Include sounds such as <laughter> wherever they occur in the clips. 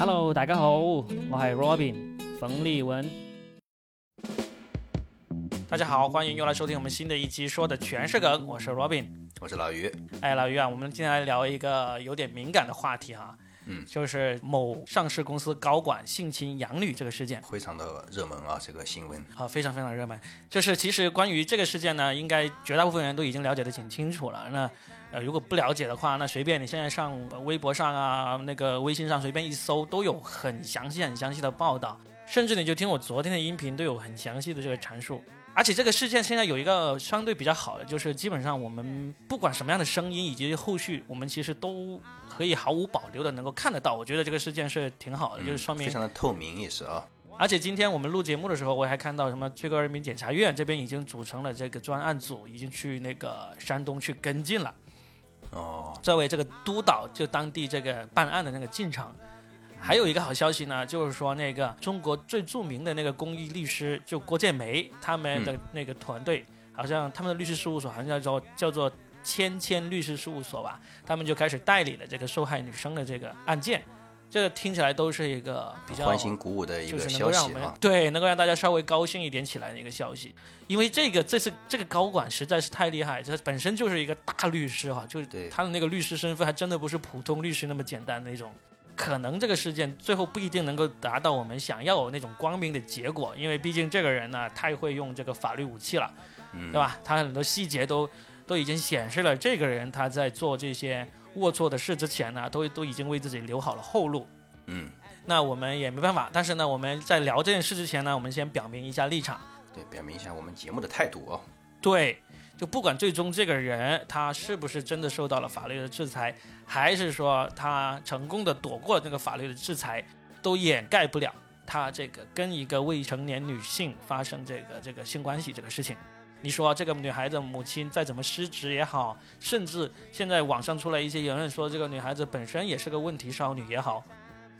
Hello，大家好，我係 Robin 冯立文。大家好，欢迎又来收听我们新的一期，说的全是梗，我是 Robin。我是老于，哎，老于啊，我们今天来聊一个有点敏感的话题哈，嗯就是某上市公司高管性侵养女这个事件。非常的热门啊，这个新闻。啊，非常非常热门。就是其实关于这个事件呢，应该绝大部分人都已经了解的挺清楚了。那呃，如果不了解的话，那随便你现在上呃微博上啊，那个微信上随便一搜，都有很详细、很详细的报道。甚至你就听我昨天的音频，都有很详细的这个阐述。而且这个事件现在有一个相对比较好的，就是基本上我们不管什么样的声音以及后续，我们其实都可以毫无保留的能够看得到。我觉得这个事件是挺好的，就是说明嗯非常的透明也是啊。而且今天我们录节目的时候，我还看到什么最高人民检察院这边已经组成了这个专案组，已经去那个山东去跟进了，哦，作为这个督导就当地这个办案的那个进程。还有一个好消息呢，就是说那个中国最著名的那个公益律师，就郭建梅他们的那个团队，好像他们的律师事务所好像叫做叫做千千律师事务所吧，他们就开始代理了这个受害女生的这个案件。这个听起来都是一个比较欢欣鼓舞的一就是个消息啊。对能够让大家稍微高兴一点起来的一个消息，因为这个这次这个高管实在是太厉害，这本身就是一个大律师哈、就是他的那个律师身份还真的不是普通律师那么简单的那种。可能这个事件最后不一定能够达到我们想要有那种光明的结果，因为毕竟这个人呢太会用这个法律武器了，嗯对吧？他很多细节都都已经显示了这个人他在做这些龌龊的事之前呢，都都已经为自己留好了后路。嗯，那我们也没办法，但是呢，我们在聊这件事之前呢，我们先表明一下立场。对，表明一下我们节目的态度哦。对，就不管最终这个人他是不是真的受到了法律的制裁，还是说他成功的躲过了这个法律的制裁，都掩盖不了他这个跟一个未成年女性发生这个这个性关系这个事情。你说这个女孩子母亲再怎么失职也好，甚至现在网上出来一些言论说这个女孩子本身也是个问题少女也好，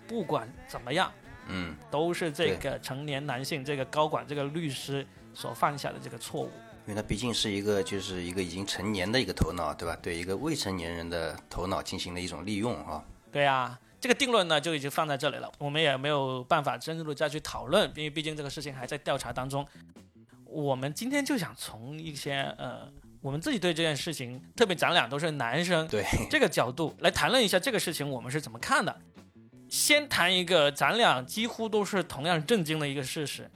不管怎么样，嗯，都是这个成年男性这个高管这个律师所犯下的这个错误。因为他毕竟是一个就是一个已经成年的一个头脑，对吧？对一个未成年人的头脑进行了一种利用啊。对啊、这个定论呢就已经放在这里了，我们也没有办法深入的再去讨论，因为毕竟这个事情还在调查当中。我们今天就想从一些呃，我们自己对这件事情，特别咱俩都是男生，对，这个角度来谈论一下这个事情，我们是怎么看的。先谈一个咱俩几乎都是同样震惊的一个事实，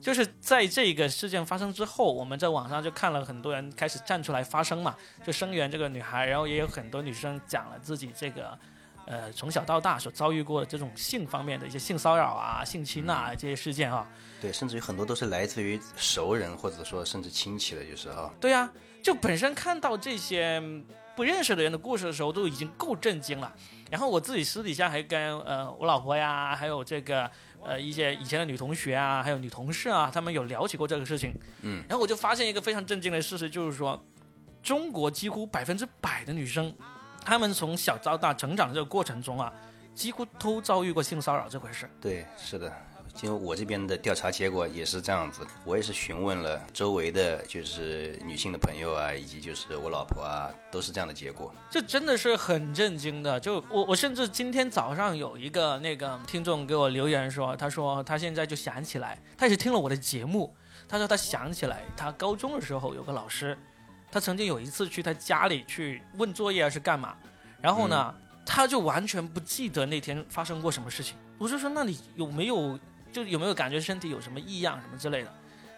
就是在这个事件发生之后，我们在网上就看了很多人开始站出来发声嘛，就声援这个女孩，然后也有很多女生讲了自己这个。呃，从小到大所遭遇过的这种性方面的一些性骚扰啊、性侵啊这些事件啊，对，甚至于很多都是来自于熟人或者说甚至亲戚的，就是啊。对啊、就本身看到这些嗯不认识的人的故事的时候，都已经够震惊了。然后我自己私底下还跟呃我老婆呀，还有这个呃一些以前的女同学啊，还有女同事啊，他们有聊起过这个事情。嗯，然后我就发现一个非常震惊的事实，就是说，中国几乎百分之百的女生，她们从小到大成长的这个过程中啊，几乎都遭遇过性骚扰这回事。对，是的。因为我这边的调查结果也是这样子，我也是询问了周围的就是女性的朋友啊，以及就是我老婆啊，都是这样的结果。这真的是很震惊的。就我我甚至今天早上有一个那个听众给我留言说，他说他现在就想起来，他也是听了我的节目，他说他想起来他高中的时候有个老师，他曾经有一次去他家里去问作业还是干嘛，然后呢，他就完全不记得那天发生过什么事情。我就说那你有没有就有没有感觉身体有什么异样什么之类的？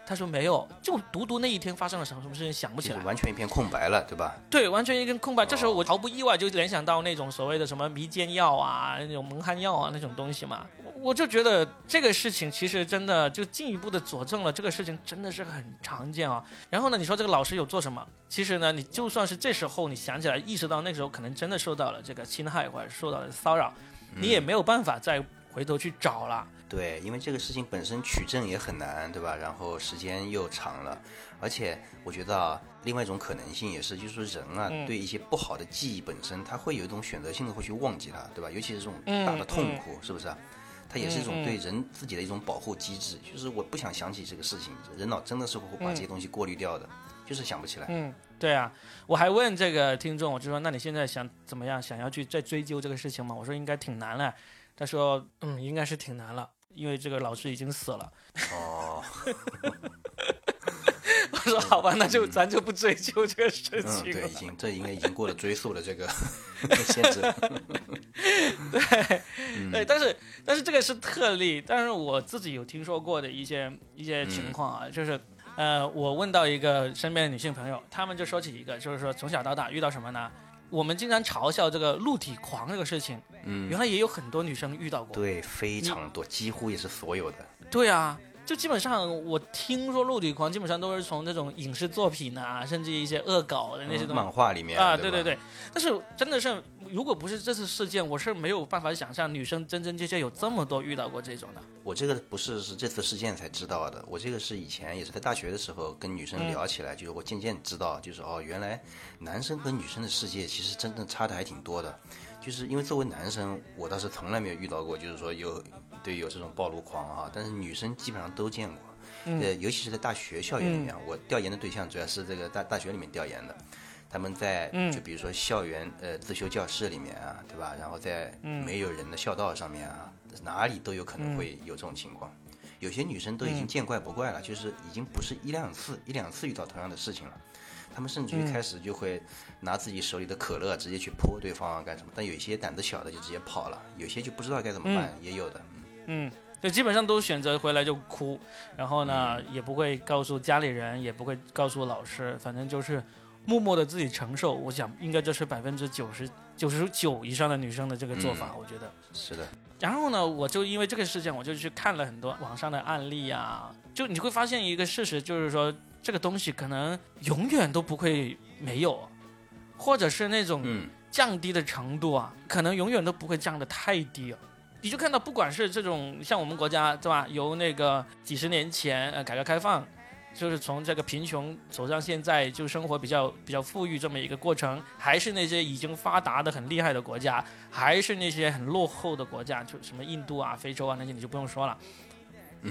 他说没有，就独独那一天发生了什么什么事情想不起来。完全一片空白了，对吧？对，完全一片空白。这时候哦我毫不意外就联想到那种所谓的什么迷奸药啊、那种蒙汗药啊那种东西嘛，我我就觉得这个事情其实真的就进一步的佐证了这个事情真的是很常见啊。然后呢，你说这个老师有做什么？其实呢，你就算是这时候你想起来意识到那时候可能真的受到了这个侵害或者受到了骚扰，你也没有办法再回头去找了。对，因为这个事情本身取证也很难，对吧？然后时间又长了，而且我觉得啊，另外一种可能性也是，就是说人啊，嗯对一些不好的记忆本身，他会有一种选择性的会去忘记它，对吧？尤其是这种嗯大的痛苦，是不是啊？它也是一种对人自己的一种保护机制，就是我不想想起这个事情，人脑真的是会把这些东西过滤掉的，就是想不起来。嗯，对啊，我还问这个听众，我就说，那你现在想怎么样？想要去再追究这个事情吗？我说应该挺难了。他说，嗯，应该是挺难了，因为这个老师已经死了。哦，<laughs> 我说好吧，那就咱就不追究这个事嗯，情了。对，已经这应该已经过了追溯的这个 <laughs> 限制。<laughs> 对，但是但是这个是特例，但是我自己有听说过的一些一些情况啊，就是呃，我问到一个身边的女性朋友，她们就说起一个，就是说从小到大遇到什么呢？我们经常嘲笑这个露体狂这个事情，嗯，原来也有很多女生遇到过。对，非常多，几乎也是所有的。对啊，就基本上我听说露体狂基本上都是从那种影视作品啊，甚至一些恶搞的那些东西漫画里面啊，对对对对，但是真的是，如果不是这次事件，我是没有办法想象女生真真切切有这么多遇到过这种的。我这个不是是这次事件才知道的，我这个是以前也是在大学的时候跟女生聊起来，就是我渐渐知道，就是哦，原来男生和女生的世界其实真正差的还挺多的。就是因为作为男生，我倒是从来没有遇到过，就是说有对有这种暴露狂啊，但是女生基本上都见过。呃，尤其是在大学校园里面，我调研的对象主要是这个大大学里面调研的，他们在就比如说校园呃自修教室里面啊，对吧？然后在没有人的校道上面啊，哪里都有可能会有这种情况。有些女生都已经见怪不怪了，就是已经不是一两次一两次遇到同样的事情了。他们甚至于开始就会拿自己手里的可乐直接去泼对方啊干什么，但有些胆子小的就直接跑了，有些就不知道该怎么办，也有的。嗯，就基本上都选择回来就哭，然后呢、也不会告诉家里人，也不会告诉老师，反正就是默默的自己承受。我想应该这是百分之九十九十九以上的女生的这个做法，我觉得。是的，然后呢，我就因为这个事件，我就去看了很多网上的案例啊，就你会发现一个事实，就是说这个东西可能永远都不会没有，或者是那种嗯。降低的程度啊，可能永远都不会降得太低啊。你就看到，不管是这种像我们国家对吧，由那个几十年前呃改革开放，就是从这个贫穷走向现在就生活比较比较富裕这么一个过程，还是那些已经发达的很厉害的国家，还是那些很落后的国家，就什么印度啊、非洲啊那些你就不用说了，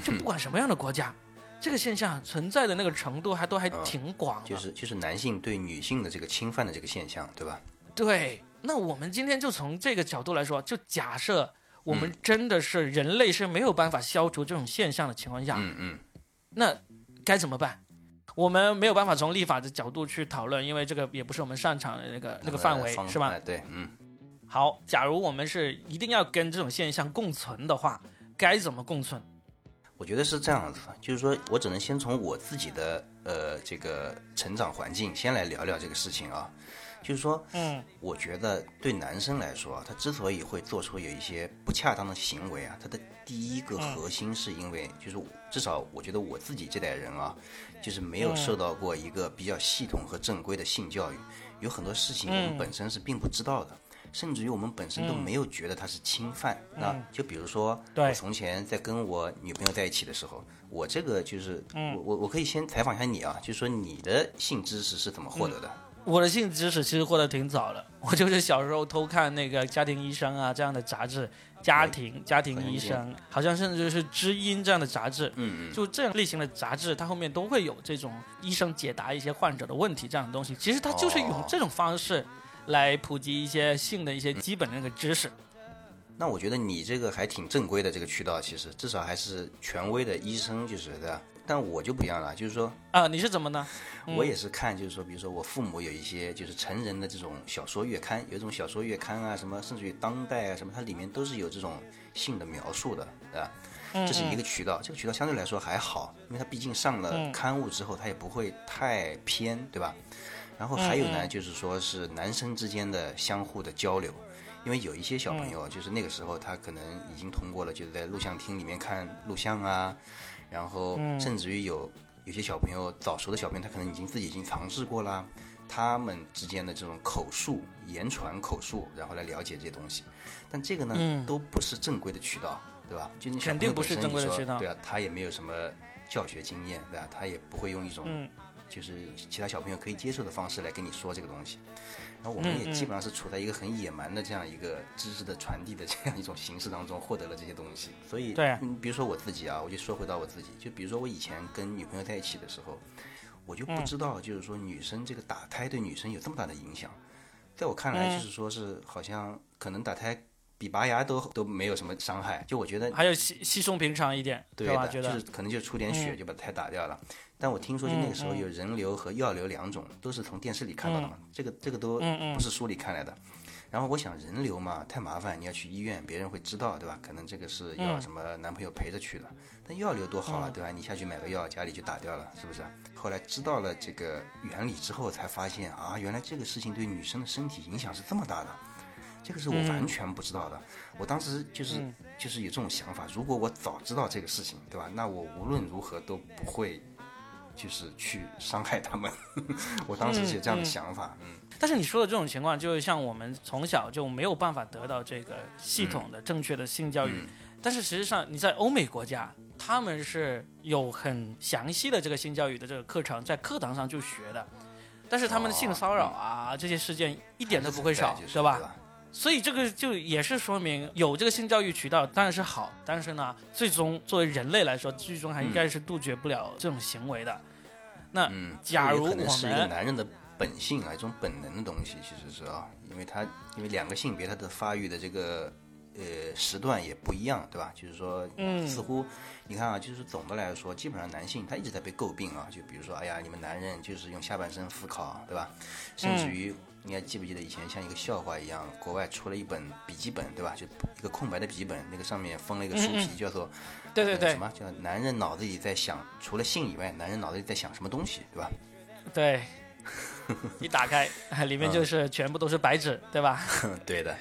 就不管什么样的国家，这个现象存在的那个程度还都还挺广的。就是就是男性对女性的这个侵犯的这个现象，对吧？对，那我们今天就从这个角度来说，就假设我们嗯真的是人类是没有办法消除这种现象的情况下，嗯嗯，那该怎么办？我们没有办法从立法的角度去讨论，因为这个也不是我们擅长的那个那个范围，是吧哎？对，嗯。好，假如我们是一定要跟这种现象共存的话，该怎么共存？我觉得是这样子，就是说我只能先从我自己的呃这个成长环境先来聊聊这个事情啊。就是说，嗯，我觉得对男生来说，他之所以会做出有一些不恰当的行为啊，他的第一个核心是因为，就是至少我觉得我自己这代人啊，就是没有受到过一个比较系统和正规的性教育，有很多事情我们本身是并不知道的。甚至于我们本身都没有觉得它是侵犯。那就比如说，对。我从前在跟我女朋友在一起的时候，我这个就是，嗯。我我我可以先采访一下你啊，就是说你的性知识是怎么获得的？我的性知识其实获得挺早的，<laughs> 我就是小时候偷看那个家庭医生啊这样的杂志，家庭家庭医生，好像甚至是知音这样的杂志，嗯嗯，就这样类型的杂志，它后面都会有这种医生解答一些患者的问题这样的东西。其实它就是用这种方式来普及一些性的一些基本的那个知识。那我觉得你这个还挺正规的这个渠道，其实至少还是权威的医生，就是对吧？但我就不一样了，就是说，啊，你是怎么呢？我也是看，就是说，比如说我父母有一些就是成人的这种小说月刊，有一种小说月刊啊，什么甚至于当代啊什么，它里面都是有这种性的描述的，对吧？这是一个渠道，这个渠道相对来说还好，因为它毕竟上了刊物之后，它也不会太偏，对吧？然后还有呢，就是说是男生之间的相互的交流，因为有一些小朋友，就是那个时候他可能已经通过了，就是在录像厅里面看录像啊，然后甚至于有有些小朋友早熟的小朋友，他可能已经自己已经尝试过啦，他们之间的这种口述、言传口述，然后来了解这些东西，但这个呢，都不是正规的渠道，对吧？就你肯定不是正规的渠道对啊，他也没有什么教学经验，对吧？他也不会用一种嗯就是其他小朋友可以接受的方式来跟你说这个东西。然后我们嗯也基本上是处在一个很野蛮的这样一个知识的传递的这样一种形式当中获得了这些东西。所以，对嗯，比如说我自己啊，我就说回到我自己，就比如说我以前跟女朋友在一起的时候，我就不嗯知道，就是说女生这个打胎对女生有这么大的影响。在我看来，就是说是好像可能打胎比拔牙都都没有什么伤害。就我觉得，还有稀稀松平常一点，对吧，就是可能就出点血嗯就把胎打掉了。但我听说就那个时候有人流和药流两种，都是从电视里看到的嘛，这个这个都嗯不是书里看来的。然后我想人流嘛太麻烦，你要去医院，别人会知道，对吧？可能这个是要什么男朋友陪着去的。但药流多好啊，对吧？你下去买个药，家里就打掉了，是不是？后来知道了这个原理之后，才发现啊，原来这个事情对女生的身体影响是这么大的。这个是我完全不知道的。我当时就是、就是有这种想法，如果我早知道这个事情，对吧？那我无论如何都不会，就是去伤害他们。<laughs> 我当时是有这样的想法，嗯但是你说的这种情况，就是像我们从小就没有办法得到这个系统的、正确的性教育。嗯但是实际上，你在欧美国家，他们是有很详细的这个性教育的这个课程，在课堂上就学的。但是他们的性骚扰啊、这些事件一点都不会少，就是对吧？吧？所以这个就也是说明有这个性教育渠道当然是好，但是呢，最终作为人类来说，最终还应该是杜绝不了这种行为的。那嗯，假如可能是一个男人的本性啊，一种本能的东西，其实是啊，因为他因为两个性别他的发育的这个呃时段也不一样，对吧？就是说，嗯似乎你看啊，就是总的来说，基本上男性他一直在被诟病啊，就比如说，哎呀，你们男人就是用下半身思考，对吧？甚至于。你还记不记得以前像一个笑话一样，国外出了一本笔记本，对吧？就一个空白的笔记本，那个上面封了一个书皮，叫做对对对呃什么叫男人脑子里在想，除了性以外，男人脑子里在想什么东西，对吧？对，<laughs> 一打开 <laughs> 里面就是全部都是白纸，对吧？<laughs> 对的，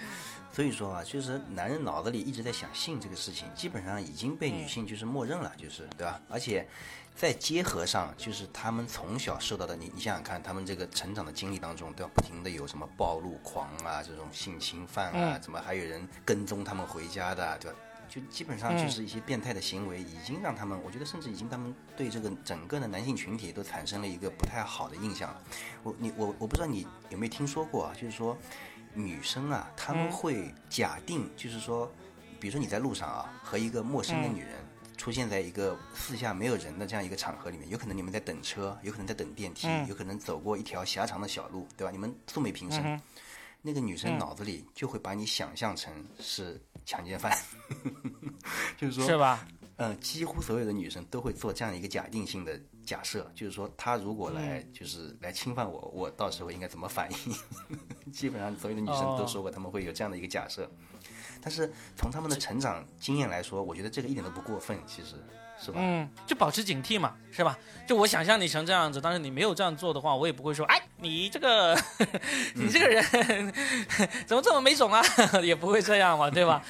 所以说啊，就是男人脑子里一直在想性这个事情，基本上已经被女性就是默认了，就是对吧？而且在结合上，就是他们从小受到的，你你想想看，他们这个成长的经历当中，都要？不停的有什么暴露狂啊，这种性侵犯啊，怎么还有人跟踪他们回家的，对吧？就基本上就是一些变态的行为，已经让他们，我觉得甚至已经他们对这个整个的男性群体都产生了一个不太好的印象了。我你我我不知道你有没有听说过啊，就是说女生啊，她们会假定，就是说，比如说你在路上啊，和一个陌生的女人。出现在一个四下没有人的这样一个场合里面，有可能你们在等车，有可能在等电梯，有可能走过一条狭长的小路，对吧？你们素昧平生，那个女生脑子里就会把你想象成是强奸犯，<laughs> 就是说，是吧？嗯，几乎所有的女生都会做这样一个假定性的假设，就是说，他如果来嗯就是来侵犯我，我到时候应该怎么反应？<laughs> 基本上所有的女生都说过，他们会有这样的一个假设。但是从他们的成长经验来说，我觉得这个一点都不过分，其实是吧？嗯，就保持警惕嘛，是吧？就我想象你成这样子，但是你没有这样做的话，我也不会说，哎，你这个，你这个人 <laughs> 怎么这么没种啊？<laughs> 也不会这样嘛，对吧？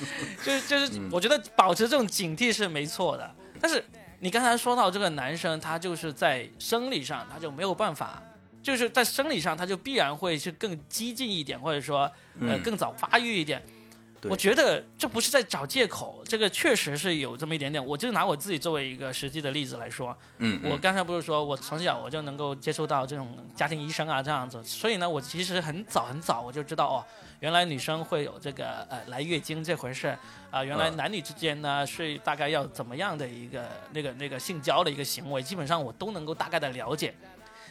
就是就是，我觉得保持这种警惕是没错的。但是你刚才说到这个男生，他就是在生理上他就没有办法，就是在生理上他就必然会是更激进一点，或者说呃嗯更早发育一点。对我觉得这不是在找借口，这个确实是有这么一点点。我就拿我自己作为一个实际的例子来说，嗯，我刚才不是说我从小我就能够接触到这种家庭医生啊这样子，所以呢，我其实很早很早我就知道哦，原来女生会有这个呃来月经这回事啊、原来嗯男女之间呢是大概要怎么样的一个那个那个性交的一个行为，基本上我都能够大概的了解。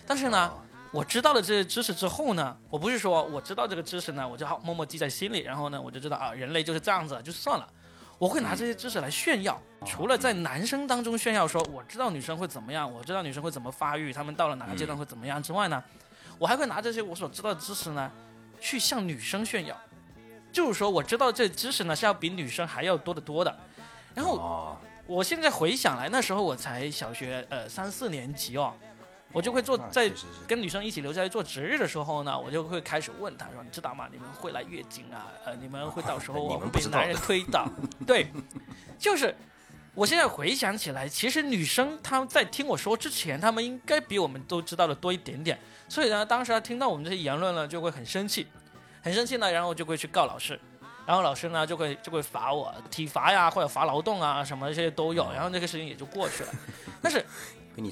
但是呢，哦我知道了这些知识之后呢，我不是说我知道这个知识呢，我就好默默记在心里，然后呢，我就知道啊，人类就是这样子，就算了。我会拿这些知识来炫耀，除了在男生当中炫耀说我知道女生会怎么样，我知道女生会怎么发育，她们到了哪个阶段会怎么样之外呢，我还会拿这些我所知道的知识呢，去向女生炫耀，就是说我知道这知识呢是要比女生还要多得多的。然后哦，我现在回想来，那时候我才小学呃三四年级哦，我就会做在跟女生一起留下来做值日的时候呢，我就会开始问她说：“你知道吗？你们会来月经啊？呃，你们会到时候 <laughs> 你会们被男人推倒。”对，就是我现在回想起来，其实女生她们在听我说之前，她们应该比我们都知道的多一点点。所以呢，当时她听到我们这些言论呢，就会很生气，很生气呢，然后就会去告老师。然后老师呢就会就会罚我体罚呀，或者罚劳动啊，什么这些都有，然后这个事情也就过去了。<laughs> 但是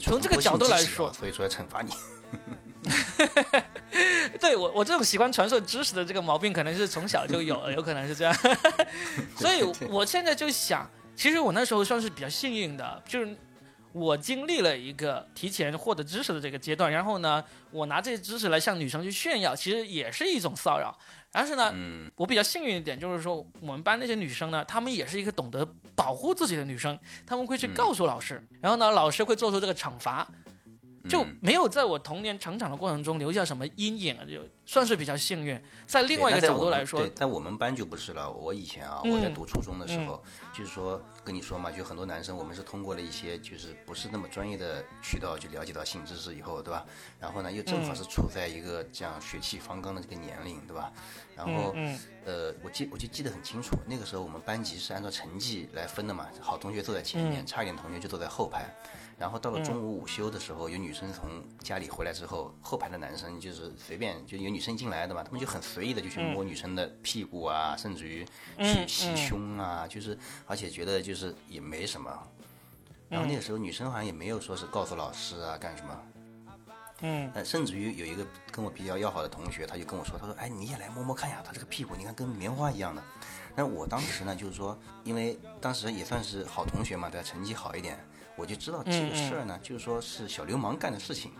从这个角度来说说，所以说要惩罚你。<laughs> 对我我这种喜欢传授知识的这个毛病，可能是从小就有了，有可能是这样。<laughs> 所以我现在就想，其实我那时候算是比较幸运的，就是我经历了一个提前获得知识的这个阶段，然后呢，我拿这些知识来向女生去炫耀，其实也是一种骚扰。但是呢，嗯我比较幸运一点，就是说我们班那些女生呢，她们也是一个懂得保护自己的女生，她们会去告诉老师，然后呢，老师会做出这个惩罚，就嗯没有在我童年成长的过程中留下什么阴影，就算是比较幸运。在另外一个角度来说对，，在我们班就不是了。我以前啊，嗯我在读初中的时候，就是说跟你说嘛，就很多男生，我们是通过了一些就是不是那么专业的渠道去了解到性知识以后，对吧？然后呢，又正好是处在一个这样血气方刚的这个年龄，对吧？然后嗯呃，我记我就记得很清楚，那个时候我们班级是按照成绩来分的嘛，好同学坐在前面，差一点同学就坐在后排。然后到了中午午休的时候，有女生从家里回来之后，后排的男生就是随便就有女生进来的嘛，他们就很随意的就去摸女生的屁股啊，甚至于去袭胸啊，就是而且觉得就是也没什么。然后那个时候女生好像也没有说是告诉老师啊干什么，嗯呃，甚至于有一个跟我比较要好的同学，他就跟我说，他说：“哎，你也来摸摸看呀，他这个屁股，你看跟棉花一样的。”但我当时呢，就是说，因为当时也算是好同学嘛，对吧？成绩好一点，我就知道这个事儿呢，就是说是小流氓干的事情。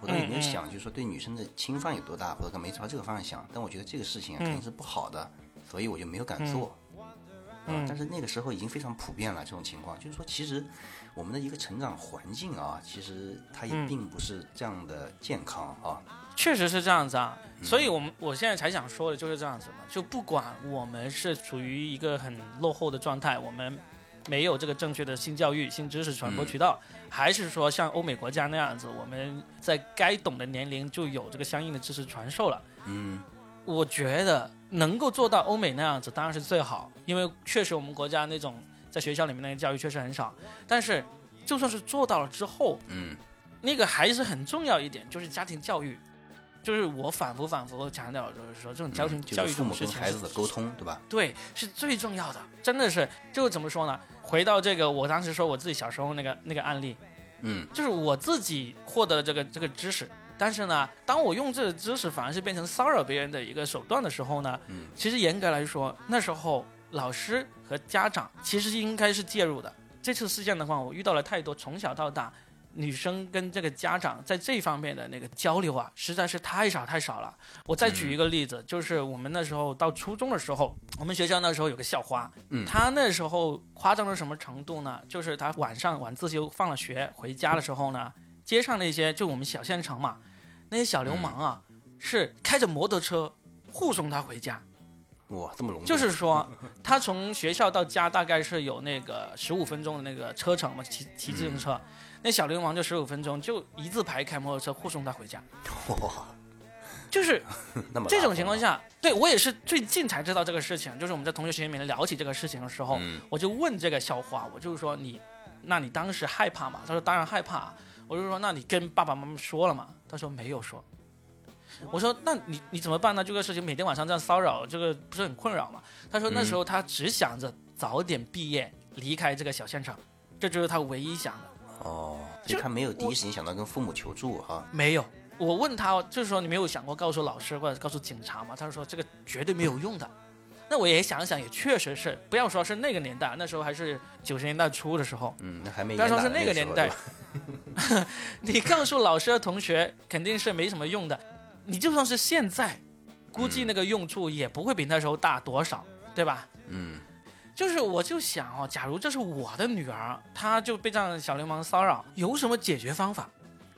我倒也没有想，就是说对女生的侵犯有多大，或者干没朝这个方向想。但我觉得这个事情啊，肯定是不好的，所以我就没有敢做。啊，但是那个时候已经非常普遍了，这种情况，就是说，其实我们的一个成长环境啊，其实它也并不是这样的健康啊。确实是这样子啊，所以我们我现在才想说的就是这样子嘛，就不管我们是处于一个很落后的状态，我们没有这个正确的性教育、性知识传播渠道，还是说像欧美国家那样子，我们在该懂的年龄就有这个相应的知识传授了。嗯，我觉得能够做到欧美那样子当然是最好，因为确实我们国家那种在学校里面那个教育确实很少。但是就算是做到了之后，嗯，那个还是很重要一点，就是家庭教育。就是我反复反复强调，就是说这种家庭教育这是父母跟孩子的沟通，对吧？对，是最重要的，真的是，就怎么说呢？回到这个，我当时说我自己小时候那个那个案例，嗯，就是我自己获得了这个这个知识，但是呢，当我用这个知识反而是变成骚扰别人的一个手段的时候呢，嗯，其实严格来说，那时候老师和家长其实应该是介入的。这次事件的话，我遇到了太多从小到大。女生跟这个家长在这方面的那个交流啊，实在是太少太少了。我再举一个例子，就是我们那时候到初中的时候，我们学校那时候有个校花，嗯她那时候夸张到什么程度呢？就是她晚上晚自修放了学回家的时候呢，街上那些就我们小县城嘛，那些小流氓啊，是开着摩托车护送她回家。哇，这么隆重，就是说，他从学校到家大概是有那个十五分钟的那个车程嘛，骑骑自行车，那小流氓就十五分钟就一字排开摩托车护送他回家，哇，就是 <laughs> 那么这种情况下，对我也是最近才知道这个事情，就是我们在同学群里面聊起这个事情的时候，嗯我就问这个校花，我就是说你，那你当时害怕吗？他说当然害怕，我就说那你跟爸爸妈妈说了吗？他说没有说。我说那你你怎么办呢？这个事情每天晚上这样骚扰，这个不是很困扰吗？他说那时候他只想着早点毕业，离开这个小县城，这就是他唯一想的。哦，所以他没有第一时间想到跟父母求助哈。没有，我问他，就是说你没有想过告诉老师或者告诉警察吗？他说这个绝对没有用的。那我也想想，也确实是，不要说是那个年代，那时候还是九十年代初的时候，嗯，那还没不要说是那个年代 <laughs> 你告诉老师和同学肯定是没什么用的。你就算是现在，估计那个用处也不会比那时候大多少，对吧？嗯就是我就想哦，假如这是我的女儿，她就被这样的小流氓骚扰，有什么解决方法？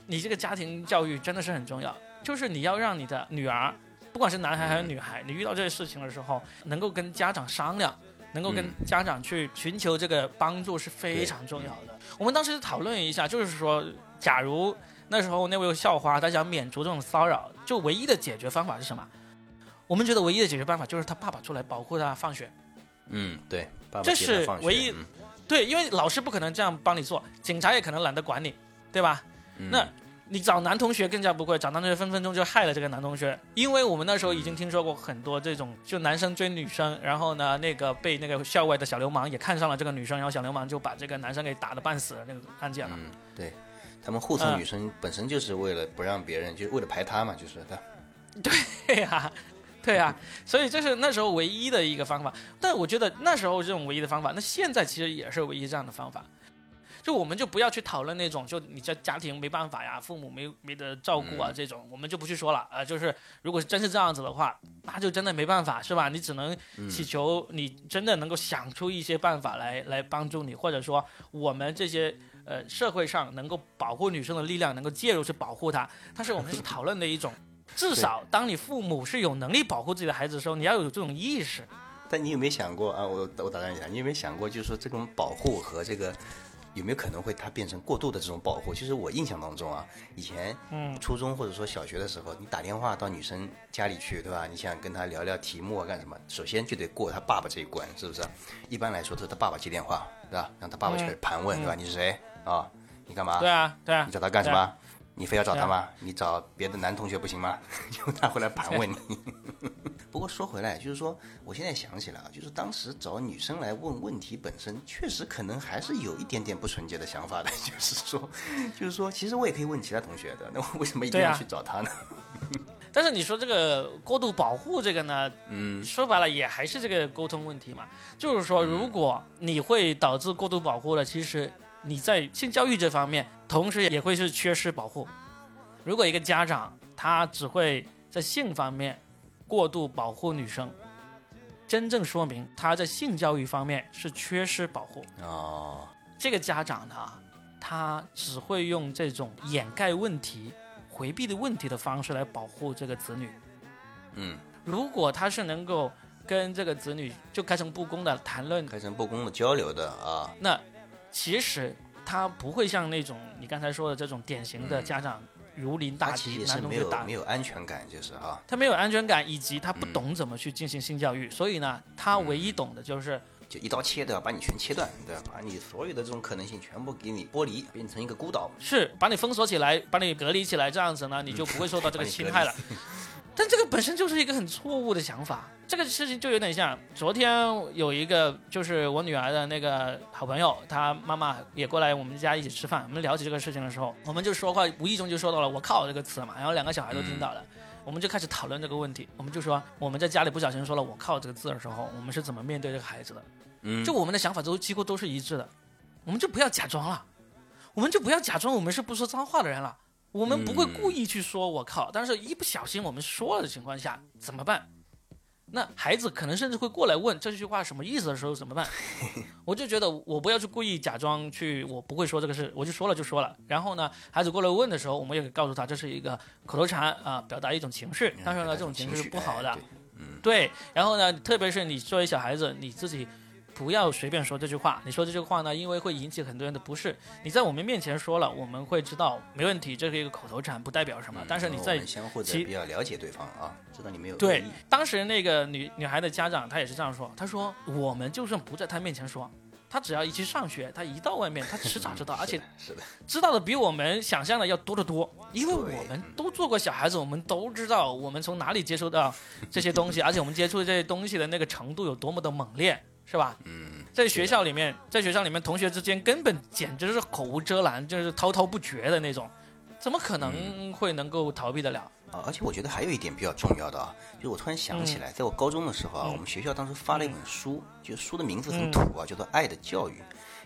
你这个家庭教育真的是很重要，就是你要让你的女儿，不管是男孩还是女孩，你遇到这些事情的时候，能够跟家长商量，能够跟嗯家长去寻求这个帮助是非常重要的。我们当时讨论一下，就是说，假如那时候那位校花她想免除这种骚扰，就唯一的解决方法是什么？我们觉得唯一的解决办法就是他爸爸出来保护她放学。嗯，对，爸爸这是唯一嗯对，因为老师不可能这样帮你做，警察也可能懒得管你，对吧？嗯那你找男同学更加不会，找男同学分分钟就害了这个男同学，因为我们那时候已经听说过很多这种，就男生追女生，然后呢，那个被那个校外的小流氓也看上了这个女生，然后小流氓就把这个男生给打的半死了那个案件了。嗯，对，他们护送嗯女生本身就是为了不让别人，就是为了排他嘛，就是的。<laughs> 对呀、<laughs> 对啊、所以这是那时候唯一的一个方法。但我觉得那时候这种唯一的方法，那现在其实也是唯一这样的方法。就我们就不要去讨论那种，就你家家庭没办法呀，父母没没得照顾啊这种，我们就不去说了啊、就是如果真是这样子的话，那就真的没办法，是吧？你只能祈求你真的能够想出一些办法来来帮助你，或者说我们这些呃社会上能够保护女生的力量能够介入去保护她。但是我们是讨论的一种，至少当你父母是有能力保护自己的孩子的时候，你要有这种意识。但你有没有想过啊？我我打断一下，你有没有想过，就是说这种保护和这个有没有可能会它变成过度的这种保护？就是我印象当中啊，以前嗯初中或者说小学的时候，你打电话到女生家里去，对吧？你想跟她聊聊题目啊干什么？首先就得过她爸爸这一关，是不是？一般来说都是她爸爸接电话，对吧？让她爸爸去盘问，对吧？你是谁啊？你干嘛？对啊，对啊你，找他干什么？你非要找他对吗？你找别的男同学不行吗？<laughs> 就他会来盘问你。<laughs> 不过说回来，就是说，我现在想起来啊，就是当时找女生来问问题本身，确实可能还是有一点点不纯洁的想法的。<laughs> 就是说，就是说，其实我也可以问其他同学的，那我为什么一定要去找他呢？但是你说这个过度保护这个呢，嗯，说白了也还是这个沟通问题嘛。就是说，如果你会导致过度保护了，其实你在性教育这方面，同时也会是缺失保护。如果一个家长他只会在性方面过度保护女生，真正说明他在性教育方面是缺失保护。哦，这个家长呢，他只会用这种掩盖问题、回避的问题的方式来保护这个子女。嗯，如果他是能够跟这个子女就开诚布公的谈论，开诚布公的交流的啊，那其实他不会像那种你刚才说的这种典型的嗯家长如临大敌，男同学打没有没有安全感，就是啊，他没有安全感，以及他不懂怎么去进行性教育，所以呢，他唯一懂的就是就一刀切的把你全切断，对吧？把你所有的这种可能性全部给你剥离，变成一个孤岛。是把你封锁起来，把你隔离起来，这样子呢，你就不会受到这个侵害了。<laughs> 但这个本身就是一个很错误的想法。这个事情就有点像昨天有一个就是我女儿的那个好朋友，她妈妈也过来我们家一起吃饭。我们聊起这个事情的时候，我们就说话，无意中就说到了“我靠”这个词嘛，然后两个小孩都听到了。我们就开始讨论这个问题，我们就说我们在家里不小心说了“我靠”这个字的时候，我们是怎么面对这个孩子的。嗯，就我们的想法都几乎都是一致的，我们就不要假装了，我们就不要假装我们是不说脏话的人了，我们不会故意去说我靠，但是一不小心我们说了的情况下怎么办？那孩子可能甚至会过来问这句话什么意思的时候怎么办？<laughs> 我就觉得我不要去故意假装去我不会说这个事，我就说了就说了。然后呢，孩子过来问的时候，我们也告诉他这是一个口头禅啊、表达一种情绪，但是呢，这种情绪是不好的。对，然后呢，特别是你作为小孩子，你自己不要随便说这句话。你说这句话呢，因为会引起很多人的不适。你在我们面前说了，我们会知道没问题，这是一个口头禅，不代表什么。但是你在我们相互的其比较了解对方啊，知道你没有对，当时那个女女孩的家长，她也是这样说，她说我们就算不在她面前说。他只要一去上学，他一到外面，他迟早知道，<laughs> 而且是的，知道的比我们想象的要多得多，因为我们都做过小孩子，我们都知道我们从哪里接收到这些东西，<laughs> 而且我们接触这些东西的那个程度有多么的猛烈，是吧？嗯，在学校里面，在学校里面，同学之间根本简直是口无遮拦，就是滔滔不绝的那种，怎么可能会能够逃避得了？啊，而且我觉得还有一点比较重要的啊，就是我突然想起来，在我高中的时候啊，嗯。我们学校当时发了一本书，就书的名字很嗯土啊，叫做《爱的教育》，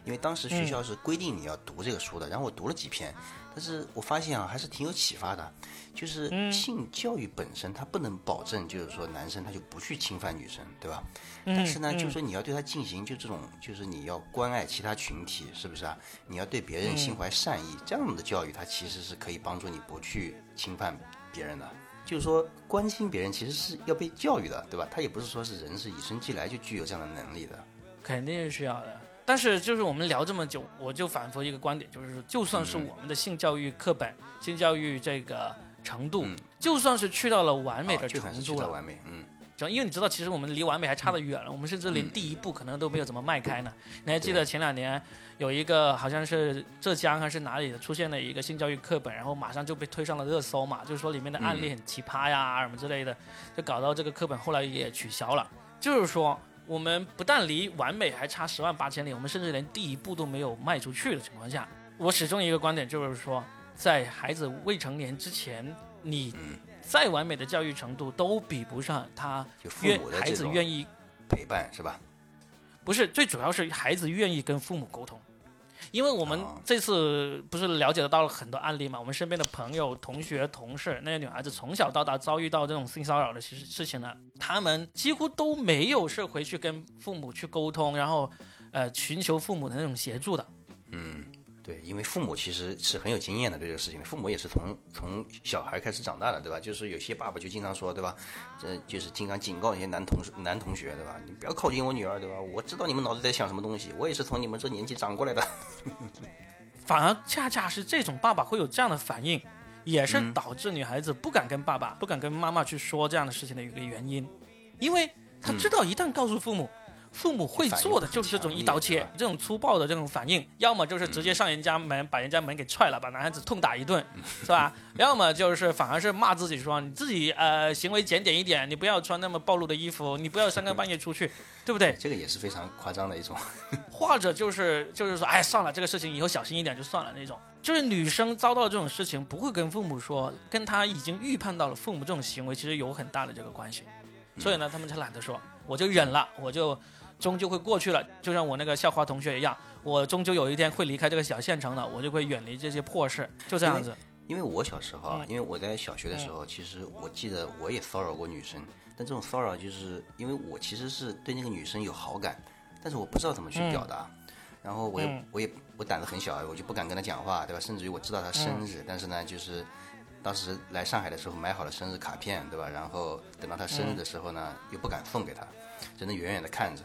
因为当时学校是规定你要读这个书的，然后我读了几篇，但是我发现啊，还是挺有启发的，就是嗯性教育本身它不能保证，就是说男生他就不去侵犯女生，对吧？嗯但是呢，嗯就是说你要对他进行就这种，就是你要关爱其他群体，是不是啊？你要对别人心怀善意，这样的教育，它其实是可以帮助你不去侵犯别人的。就是说，关心别人其实是要被教育的，对吧？他也不是说是人是与生俱来就具有这样的能力的。肯定是需要的。但是就是我们聊这么久，我就反复一个观点，就是就算是我们的性教育课本、性教育这个程度，嗯就算是去到了完美的程度了，嗯，就因为你知道，其实我们离完美还差得远了，我们甚至连第一步可能都没有怎么迈开呢。你还记得前两年有一个好像是浙江还是哪里的出现了一个性教育课本，然后马上就被推上了热搜嘛，就是说里面的案例很奇葩呀、什么之类的，就搞到这个课本后来也取消了。就是说，我们不但离完美还差十万八千里，我们甚至连第一步都没有迈出去的情况下，我始终一个观点就是说，在孩子未成年之前，你嗯再完美的教育程度都比不上他愿孩子愿意，陪伴是吧？不是最主要是孩子愿意跟父母沟通。因为我们哦这次不是了解到了很多案例嘛，我们身边的朋友、同学、同事，那些女孩子从小到大遭遇到这种性骚扰的事事情呢，她们几乎都没有是回去跟父母去沟通，然后呃寻求父母的那种协助的。嗯，对，因为父母其实是很有经验的对这个事情，父母也是从从小孩开始长大的，对吧？就是有些爸爸就经常说，对吧？这就是经常警告一些男同事、男同学，对吧？你不要靠近我女儿，对吧？我知道你们脑子在想什么东西，我也是从你们这年纪长过来的。<laughs> 反而恰恰是这种爸爸会有这样的反应，也是导致女孩子不敢跟爸爸、不敢跟妈妈去说这样的事情的一个原因，因为他知道一旦告诉父母。父母会做的就是这种一刀切这种粗暴的这种反应，要么就是直接上人家门，把人家门给踹了，把男孩子痛打一顿，是吧？要么就是反而是骂自己说你自己呃行为检点一点，你不要穿那么暴露的衣服，你不要三更半夜出去，对不对？这个也是非常夸张的一种。<laughs> 或者就是就是说，哎，算了，这个事情以后小心一点就算了那种。就是女生遭到这种事情，不会跟父母说，跟她已经预判到了父母这种行为，其实有很大的这个关系。所以呢，他们才懒得说，我就忍了，我就终究会过去了。就像我那个校花同学一样，我终究有一天会离开这个小县城的，我就会远离这些破事，就这样子。因为我小时候因为我在小学的时候，其实我记得我也骚扰过女生，但这种骚扰就是因为我其实是对那个女生有好感，但是我不知道怎么去表达，然后我也、嗯我也我胆子很小，我就不敢跟她讲话，对吧？甚至于我知道她生日，嗯但是呢，就是当时来上海的时候买好了生日卡片，对吧？然后等到她生日的时候呢，又不敢送给她，只能远远的看着。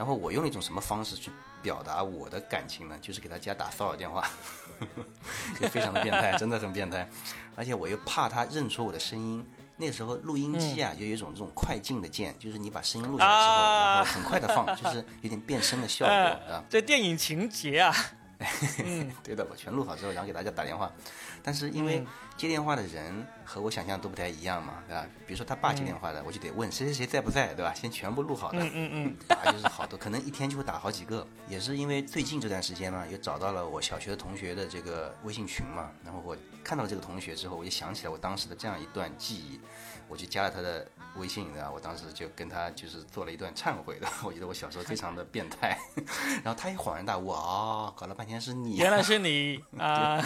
然后我用一种什么方式去表达我的感情呢？就是给他家打骚扰电话。<laughs> 就非常的变态，真的很变态，而且我又怕他认出我的声音。那时候录音机啊，就有一种这种快进的键，就是你把声音录下来之后，啊然后很快的放，就是有点变声的效果啊。这电影情节啊，<laughs> 对的，我全录好之后，然后给大家打电话。但是因为接电话的人和我想象都不太一样嘛，对吧？比如说他爸接电话的，我就得问谁谁谁在不在，对吧？先全部录好的。嗯嗯嗯，<laughs> 打就是好多，可能一天就会打好几个。也是因为最近这段时间嘛，也找到了我小学的同学的这个微信群嘛，然后我看到了这个同学之后，我就想起来我当时的这样一段记忆，我就加了他的微信，然后我当时就跟他就是做了一段忏悔的，<laughs> 我觉得我小时候非常的变态，<laughs> 然后他也恍然大悟，哦，搞了半天是你，原来是你啊，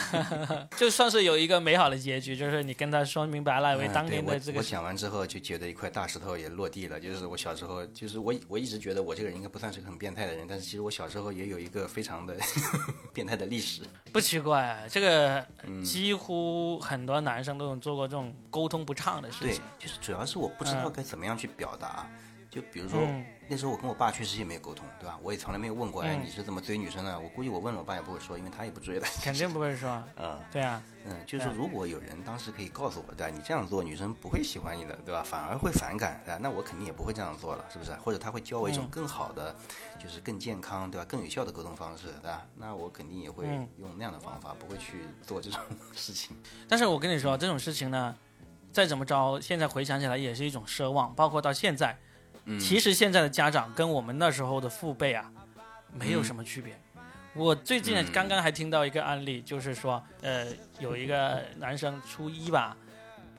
就算是有一个美好的结局，就是你跟他说明白了，为当年的这个我讲完之后就觉得一块大石头也落地了。就是我小时候，就是我我一直觉得我这个人应该不算是个很变态的人，但是其实我小时候也有一个非常的 <laughs> 变态的历史。不奇怪，这个嗯几乎很多男生都有做过这种沟通不畅的事情对情。，就是主要是我不知道该怎么样去表达。就比如说、嗯那时候我跟我爸确实也没有沟通，对吧？我也从来没有问过，哎，嗯你是怎么追女生的？我估计我问了我爸也不会说，因为他也不追了。肯定不会说，<laughs> 嗯，对啊，嗯，就是如果有人当时可以告诉我，对吧？你这样做，女生不会喜欢你的，对吧？反而会反感，对吧？那我肯定也不会这样做了，是不是？或者他会教我一种嗯更好的，就是更健康，对吧？更有效的沟通方式，对吧？那我肯定也会嗯用那样的方法，不会去做这种 <laughs> 事情。但是我跟你说，这种事情呢，再怎么着，现在回想起来也是一种奢望。包括到现在，嗯其实现在的家长跟我们那时候的父辈啊，没有什么区别。我最近嗯刚刚还听到一个案例，就是说，呃，有一个男生初一吧，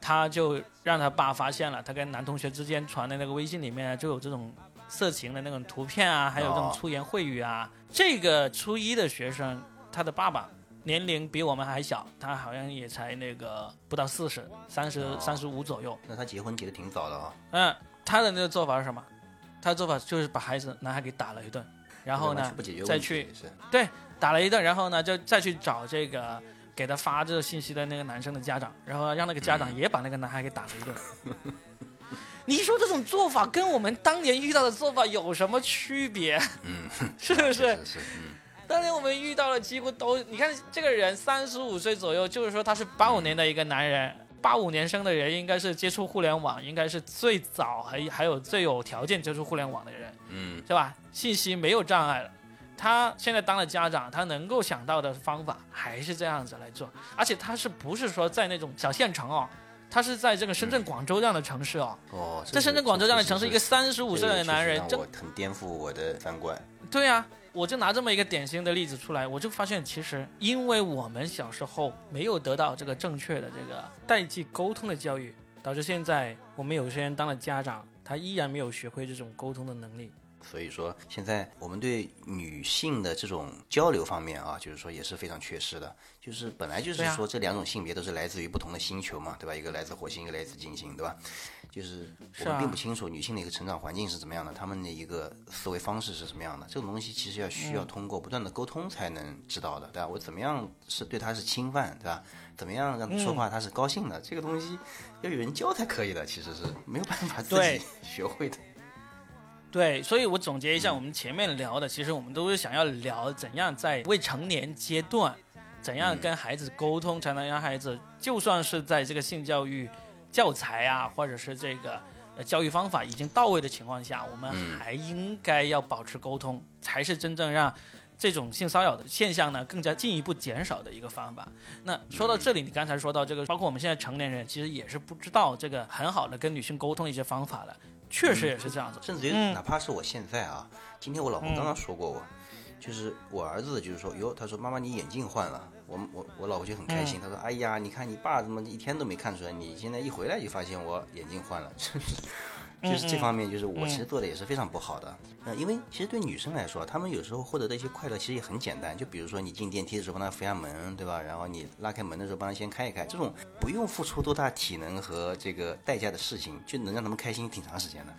他就让他爸发现了，他跟男同学之间传的那个微信里面就有这种色情的那种图片啊，还有这种哦粗言秽语啊。这个初一的学生，他的爸爸年龄比我们还小，他好像也才那个不到四十，三十哦三十五左右。那他结婚结的挺早的啊、嗯，他的那个做法是什么？他的做法就是把孩子男孩给打了一顿，然后呢再去对打了一顿，然后呢就再去找这个给他发这个信息的那个男生的家长，然后让那个家长也把那个男孩给打了一顿。<laughs> 你说这种做法跟我们当年遇到的做法有什么区别？嗯，是不是？<laughs> 当年我们遇到了几乎都，你看这个人三十五岁左右，就是说他是八五年的一个男人，八五年生的人应该是接触互联网，应该是最早还还有最有条件接触互联网的人，嗯，是吧？信息没有障碍了。他现在当了家长，他能够想到的方法还是这样子来做，而且他是不是说在那种小县城哦，他是在这个深圳、广州这样的城市哦，哦，在深圳、广州这样的城市，一个三十五岁的男人，这很颠覆我的三观。对呀、我就拿这么一个典型的例子出来，我就发现其实因为我们小时候没有得到这个正确的这个代际沟通的教育，导致现在我们有些人当了家长，他依然没有学会这种沟通的能力。所以说现在我们对女性的这种交流方面啊，就是说也是非常缺失的。就是本来就是说这两种性别都是来自于不同的星球嘛，对吧？一个来自火星，一个来自金星，对吧？就是我们并不清楚女性的一个成长环境是怎么样的，她们的一个思维方式是什么样的。这种东西其实要需要通过不断的沟通才能知道的，对吧？我怎么样是对她是侵犯，对吧？怎么样让她说话她是高兴的，这个东西要有人教才可以的，其实是没有办法自己 <laughs> 学会的。对，所以我总结一下，我们前面聊的，其实我们都是想要聊怎样在未成年阶段，怎样跟孩子沟通，才能让孩子就算是在这个性教育教材啊，或者是这个呃教育方法已经到位的情况下，我们还应该要保持沟通，才是真正让这种性骚扰的现象呢更加进一步减少的一个方法。那说到这里，你刚才说到这个，包括我们现在成年人，其实也是不知道这个很好的跟女性沟通的一些方法的，确实也是这样子。甚至于嗯。哪怕是我现在啊，今天我老公刚刚说过我，就是我儿子就是说，哟，他说妈妈你眼镜换了，我我我老婆就很开嗯心，她说哎呀，你看你爸怎么一天都没看出来，你现在一回来就发现我眼镜换了，就 <laughs> 是就是这方面就是我其实做的也是非常不好的。嗯，因为其实对女生来说，她们有时候获得的一些快乐其实也很简单，就比如说你进电梯的时候帮她扶下门，对吧？然后你拉开门的时候帮她先开一开，这种不用付出多大体能和这个代价的事情，就能让她们开心挺长时间的。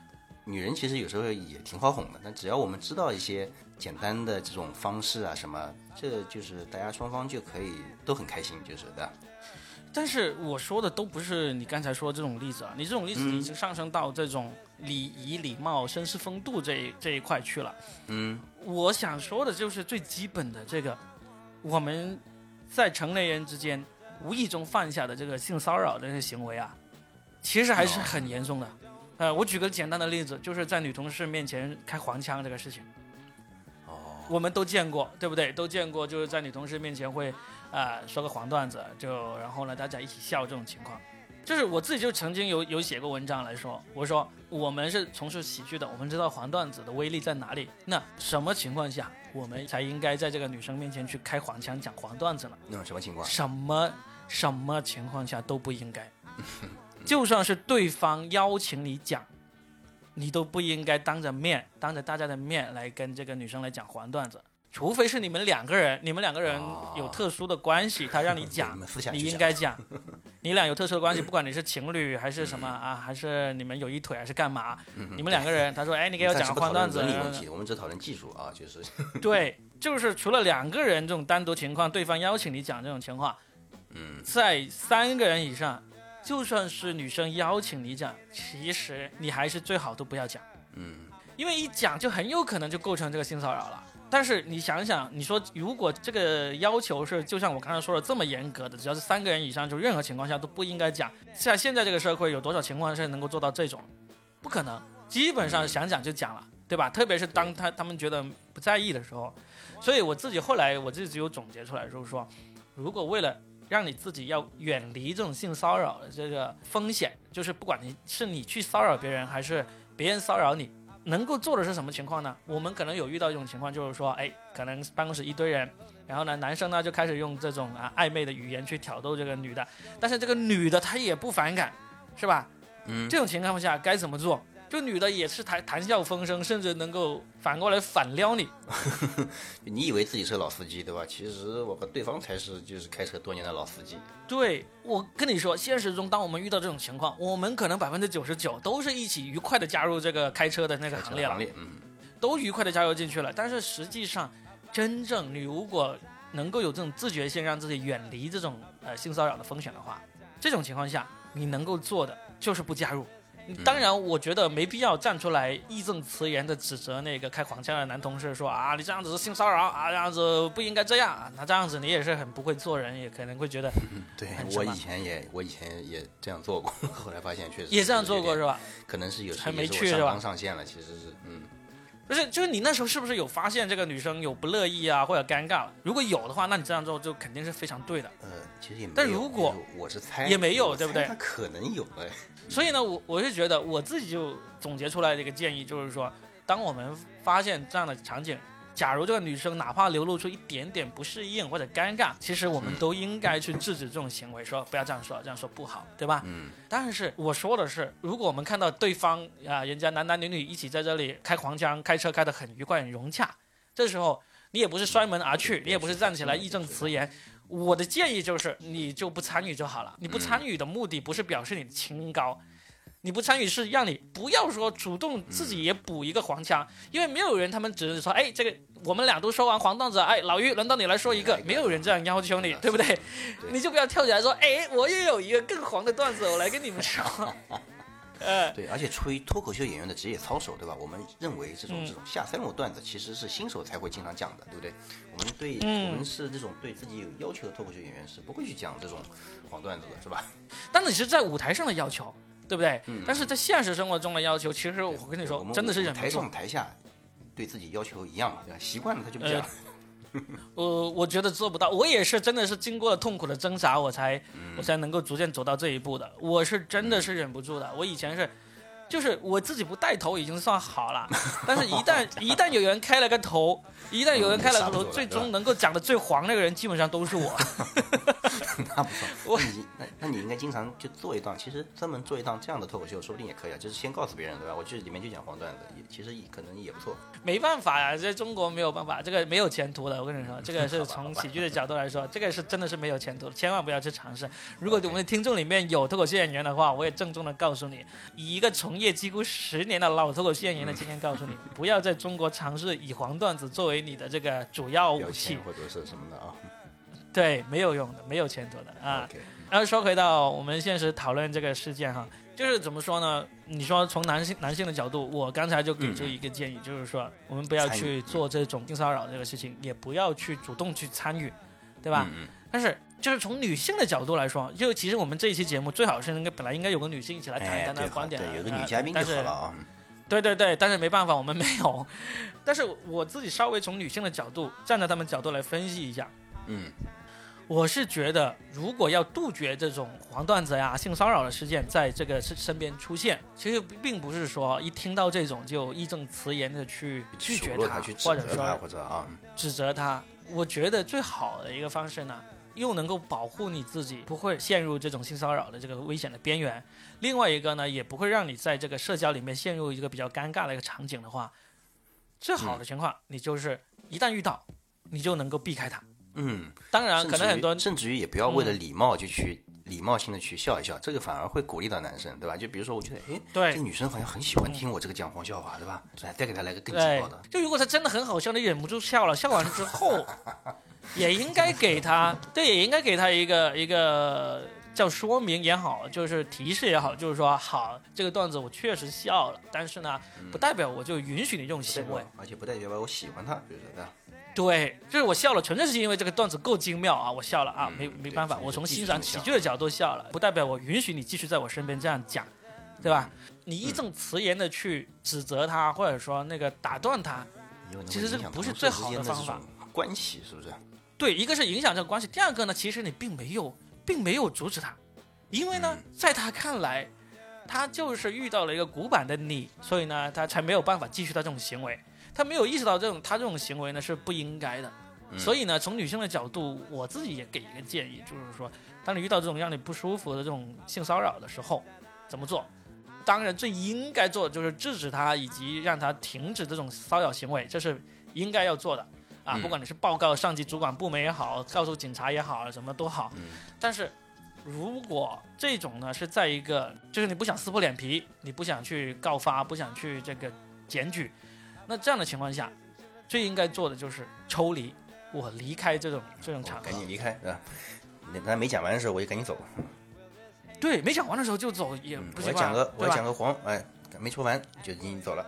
女人其实有时候也挺好哄的，但只要我们知道一些简单的这种方式啊什么，这就是大家双方就可以都很开心，就是对吧？但是我说的都不是你刚才说的这种例子啊，你这种例子已经上升到这种礼仪、礼貌、绅士风度这一这一块去了。嗯，我想说的就是最基本的这个，我们在成年人之间无意中犯下的这个性骚扰的这些行为啊，其实还是很严重的。呃，我举个简单的例子，就是在女同事面前开黄腔这个事情。哦，我们都见过，对不对？都见过，就是在女同事面前会，呃，说个黄段子，就然后呢，大家一起笑这种情况。就是我自己就曾经有有写过文章来说，我说我们是从事喜剧的，我们知道黄段子的威力在哪里。那什么情况下我们才应该在这个女生面前去开黄腔讲黄段子呢？那种什么情况？什么什么情况下都不应该，<laughs> 就算是对方邀请你讲，你都不应该当着面，当着大家的面来跟这个女生来讲黄段子，除非是你们两个人，你们两个人有特殊的关系，他让你 <laughs> 讲你应该讲。<laughs> 你俩有特殊的关系，不管你是情侣还是什么啊，还是你们有一腿还是干嘛，你们两个人，他说，哎，你给我讲黄段子，我们只讨论技术啊，就是 <laughs> 对，就是除了两个人这种单独情况，对方邀请你讲这种情况，嗯，在三个人以上，就算是女生邀请你讲，其实你还是最好都不要讲，嗯，因为一讲就很有可能就构成这个性骚扰了。但是你想想，你说如果这个要求是就像我刚才说的这么严格的，只要是三个人以上，就任何情况下都不应该讲。像现在这个社会，有多少情况是能够做到这种？不可能，基本上想讲就讲了，对吧？特别是当他他们觉得不在意的时候，所以我自己后来我自己有总结出来，就是说，如果为了让你自己要远离这种性骚扰的这个风险，就是不管你是你去骚扰别人，还是别人骚扰你，能够做的是什么情况呢？我们可能有遇到一种情况，就是说，哎，可能办公室一堆人，然后呢，男生呢就开始用这种啊暧昧的语言去挑逗这个女的，但是这个女的她也不反感，是吧？嗯这种情况下该怎么做？就女的也是谈谈笑风生，甚至能够反过来反撩你。<laughs> 你以为自己是老司机对吧？其实我和对方才是就是开车多年的老司机。对我跟你说，现实中当我们遇到这种情况，我们可能百分之九十九都是一起愉快的加入这个开车的那个行列了行，列，嗯，都愉快的加入进去了。但是实际上，真正你如果能够有这种自觉性，让自己远离这种呃性骚扰的风险的话，这种情况下，你能够做的就是不加入。当然，我觉得没必要站出来义正辞严的指责那个开黄腔的男同事说啊，你这样子是性骚扰啊，这样子不应该这样啊。那这样子你也是很不会做人，也可能会觉得 <laughs> 对我以前也我以前也这样做过，后来发现确实也这样做过是是吧？可能是有时候也是我上没去是吧纲上线了，其实是嗯。不是，就是你那时候是不是有发现这个女生有不乐意啊，或者尴尬？如果有的话，那你这样做就肯定是非常对的。呃，其实也没有。但如果我是猜也没有对不对他可能有哎。所以呢，我我是觉得我自己就总结出来的一个建议，就是说，当我们发现这样的场景假如这个女生哪怕流露出一点点不适应或者尴尬，其实我们都应该去制止这种行为，说不要这样说，这样说不好，对吧？嗯，但是我说的是，如果我们看到对方啊，人家男男女女一起在这里开黄腔，开车开得很愉快、很融洽，这时候你也不是摔门而去，你也不是站起来义正辞严。我的建议就是，你就不参与就好了。你不参与的目的不是表示你的清高，你不参与是让你不要说主动自己也补一个黄腔，因为没有人他们只是说，哎，这个我们俩都说完黄段子，哎，老于轮到你来说一个，没有人这样要求你，对不 <laughs> 对？你就不要跳起来说，哎，我也有一个更黄的段子，我来跟你们说。<laughs> 呃，对，而且出于脱口秀演员的职业操守，对吧？我们认为这种嗯这种下三路段子其实是新手才会经常讲的，对不对？我们对、嗯我们是这种对自己有要求的脱口秀演员是不会去讲这种黄段子的，是吧？<laughs> 但是你是在舞台上的要求，对不对？但是在现实生活中的要求，其实我跟你说真的是台忍不住。台上台下对自己要求一样嘛，对吧？习惯了他就不呃讲。呃，我觉得做不到。我也是真的是经过了痛苦的挣扎，我才、嗯我才能够逐渐走到这一步的。我是真的是忍不住的。我以前是。就是我自己不带头已经算好了，<laughs> 但是一旦一旦有人开了个头，一旦有人开了个头，最终能够讲的最黄那个人，基本上都是我。<laughs> <laughs> 那不错，我那你那那你应该经常就做一档，其实专门做一档这样的脱口秀，说不定也可以啊。就是先告诉别人，对吧？我这里面就讲黄段子，也其实也可能也不错。没办法呀，在中国没有办法，这个没有前途的。我跟你说，这个 <laughs> 是从喜剧的角度来说，这个是真的是没有前途的，千万不要去尝试。如果我们的听众里面有脱口秀演员的话，我也郑重的告诉你，以一个从业几乎十年的老脱口秀演员的经验告诉你，不要在中国尝试以黄段子作为你的这个主要武器，或者是什么的啊。对，没有用的，没有前途的啊。然后说回到我们现实讨论这个事件哈，就是怎么说呢？你说从男性男性的角度，我刚才就给出一个建议，就是说我们不要去做这种性骚扰这个事情，也不要去主动去参与，对吧？嗯但是就是从女性的角度来说，就其实我们这一期节目最好是应该本来应该有个女性一起来谈谈她对，的观点对，有个呃女嘉宾但就是好了啊。对对对，但是没办法，我们没有。<laughs> 但是我自己稍微从女性的角度，站在她们角度来分析一下，嗯，我是觉得，如果要杜绝这种黄段子呀、性骚扰的事件在这个身身边出现，其实并不是说一听到这种就义正辞严的去拒绝他，或者，说或者啊，指责他。我觉得最好的一个方式呢，又能够保护你自己不会陷入这种性骚扰的这个危险的边缘，另外一个呢，也不会让你在这个社交里面陷入一个比较尴尬的一个场景的话，最好的情况，你就是一旦遇到，你就能够避开它。嗯，当然，可能很多甚至于也不要为了礼貌就去礼貌性的去笑一笑，这个反而会鼓励到男生，对吧？就比如说，我觉得，哎，对这个女生好像很喜欢听我这个讲黄笑话，对吧？来，再给她来个更劲对爆的。，就如果她真的很好笑，你忍不住笑了，笑完之后，<laughs> 也应该给她，对，也应该给她一个一个叫说明也好，就是提示也好，就是说，好，这个段子我确实笑了，但是呢，不代表我就允许你这种行为。而且不代表我喜欢她，比如说对吧？对，就是我笑了，纯粹是因为这个段子够精妙啊，我笑了啊，嗯没没办法，我从欣赏喜剧的角度笑了，不代表我允许你继续在我身边这样讲，对吧？你义正辞严的去指责他，或者说那个打断他，其实这个不是最好的方法。关系是不是？对，一个是影响这个关系，第二个呢，其实你并没有，并没有阻止他，因为呢，在他看来，他就是遇到了一个古板的你，所以呢，他才没有办法继续他这种行为，他没有意识到这种他这种行为呢是不应该的，所以呢，从女性的角度，我自己也给一个建议，就是说，当你遇到这种让你不舒服的这种性骚扰的时候，怎么做？当然，最应该做的就是制止他，以及让他停止这种骚扰行为，这是应该要做的。啊，嗯不管你是报告上级主管部门也好，告诉警察也好，什么都好。嗯但是，如果这种呢是在一个，就是你不想撕破脸皮，你不想去告发，不想去这个检举，那这样的情况下，最应该做的就是抽离，我离开这种这种场合赶。紧离开，对吧？那那没讲完的时候，我就赶紧走。对，没讲完的时候就走也嗯不行吧我要讲个，我要讲？个黄，哎，没说完就已经走了。